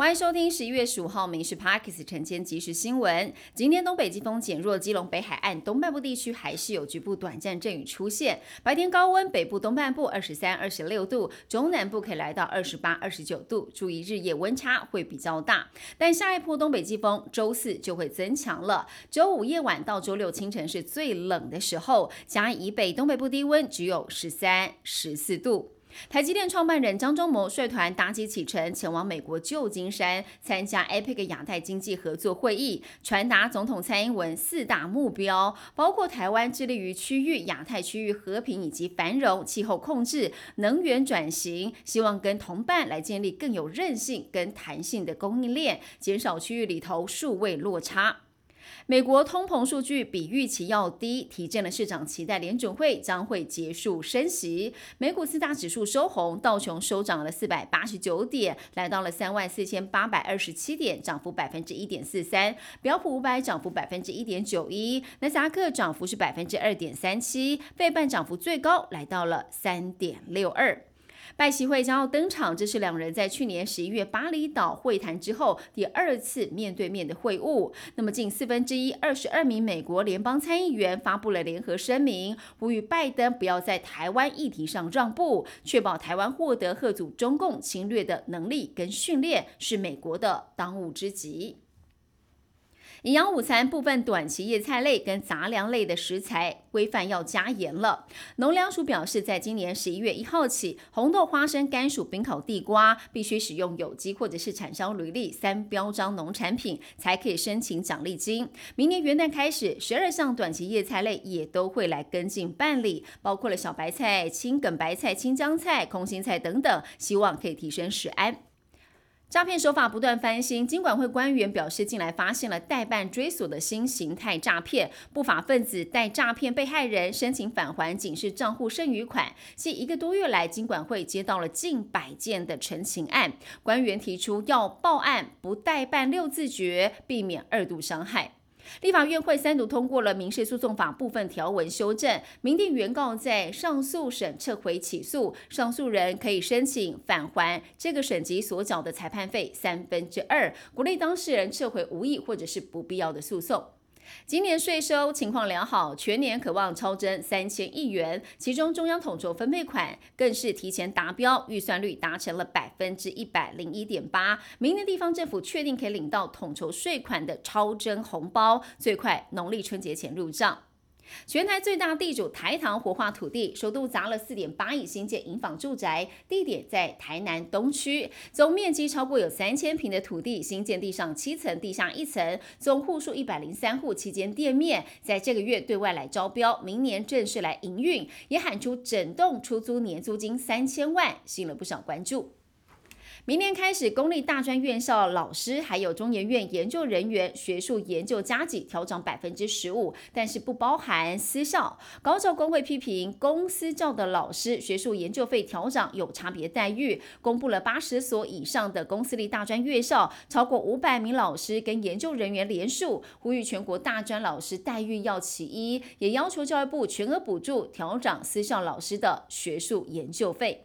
欢迎收听十一月十五号《民事 Parkes》晨间即时新闻。今天东北季风减弱，基隆北海岸东半部地区还是有局部短暂阵雨出现。白天高温，北部东半部二十三、二十六度，中南部可以来到二十八、二十九度。注意日夜温差会比较大。但下一波东北季风周四就会增强了。周五夜晚到周六清晨是最冷的时候，嘉以北东北部低温只有十三、十四度。台积电创办人张忠谋率团搭机启程，前往美国旧金山参加 APEC 亚太经济合作会议，传达总统蔡英文四大目标，包括台湾致力于区域、亚太区域和平以及繁荣、气候控制、能源转型，希望跟同伴来建立更有韧性跟弹性的供应链，减少区域里头数位落差。美国通膨数据比预期要低，提振了市场期待，联准会将会结束升息。美股四大指数收红，道琼收涨了四百八十九点，来到了三万四千八百二十七点，涨幅百分之一点四三。标普五百涨幅百分之一点九一，纳斯达克涨幅是百分之二点三七，费半涨幅最高来到了三点六二。拜习会将要登场，这是两人在去年十一月巴厘岛会谈之后第二次面对面的会晤。那么，近四分之一二十二名美国联邦参议员发布了联合声明，呼吁拜登不要在台湾议题上让步，确保台湾获得贺阻中共侵略的能力跟训练，是美国的当务之急。营养午餐部分短期叶菜类跟杂粮类的食材规范要加严了。农粮署表示，在今年十一月一号起，红豆、花生、甘薯、冰烤地瓜必须使用有机或者是产销履历三标章农产品，才可以申请奖励金。明年元旦开始，十二项短期叶菜类也都会来跟进办理，包括了小白菜、青梗白菜、青江菜、空心菜等等，希望可以提升食安。诈骗手法不断翻新，金管会官员表示，近来发现了代办追索的新形态诈骗，不法分子代诈骗被害人申请返还警示账户剩余款。近一个多月来，金管会接到了近百件的陈情案，官员提出要报案不代办六字诀，避免二度伤害。立法院会三读通过了民事诉讼法部分条文修正，明定原告在上诉审撤回起诉，上诉人可以申请返还这个省级所缴的裁判费三分之二，鼓励当事人撤回无意或者是不必要的诉讼。今年税收情况良好，全年可望超增三千亿元，其中中央统筹分配款更是提前达标，预算率达成了百分之一百零一点八。明年地方政府确定可以领到统筹税款的超增红包，最快农历春节前入账。全台最大地主台糖活化土地，首度砸了四点八亿新建营房住宅，地点在台南东区，总面积超过有三千平的土地，新建地上七层，地下一层，总户数一百零三户，期间店面，在这个月对外来招标，明年正式来营运，也喊出整栋出租年租金三千万，吸引了不少关注。明年开始，公立大专院校老师还有中研院研究人员学术研究加给调涨百分之十五，但是不包含私校。高教工会批评公私教的老师学术研究费调涨有差别待遇，公布了八十所以上的公私立大专院校超过五百名老师跟研究人员联署，呼吁全国大专老师待遇要起一，也要求教育部全额补助调涨私校老师的学术研究费。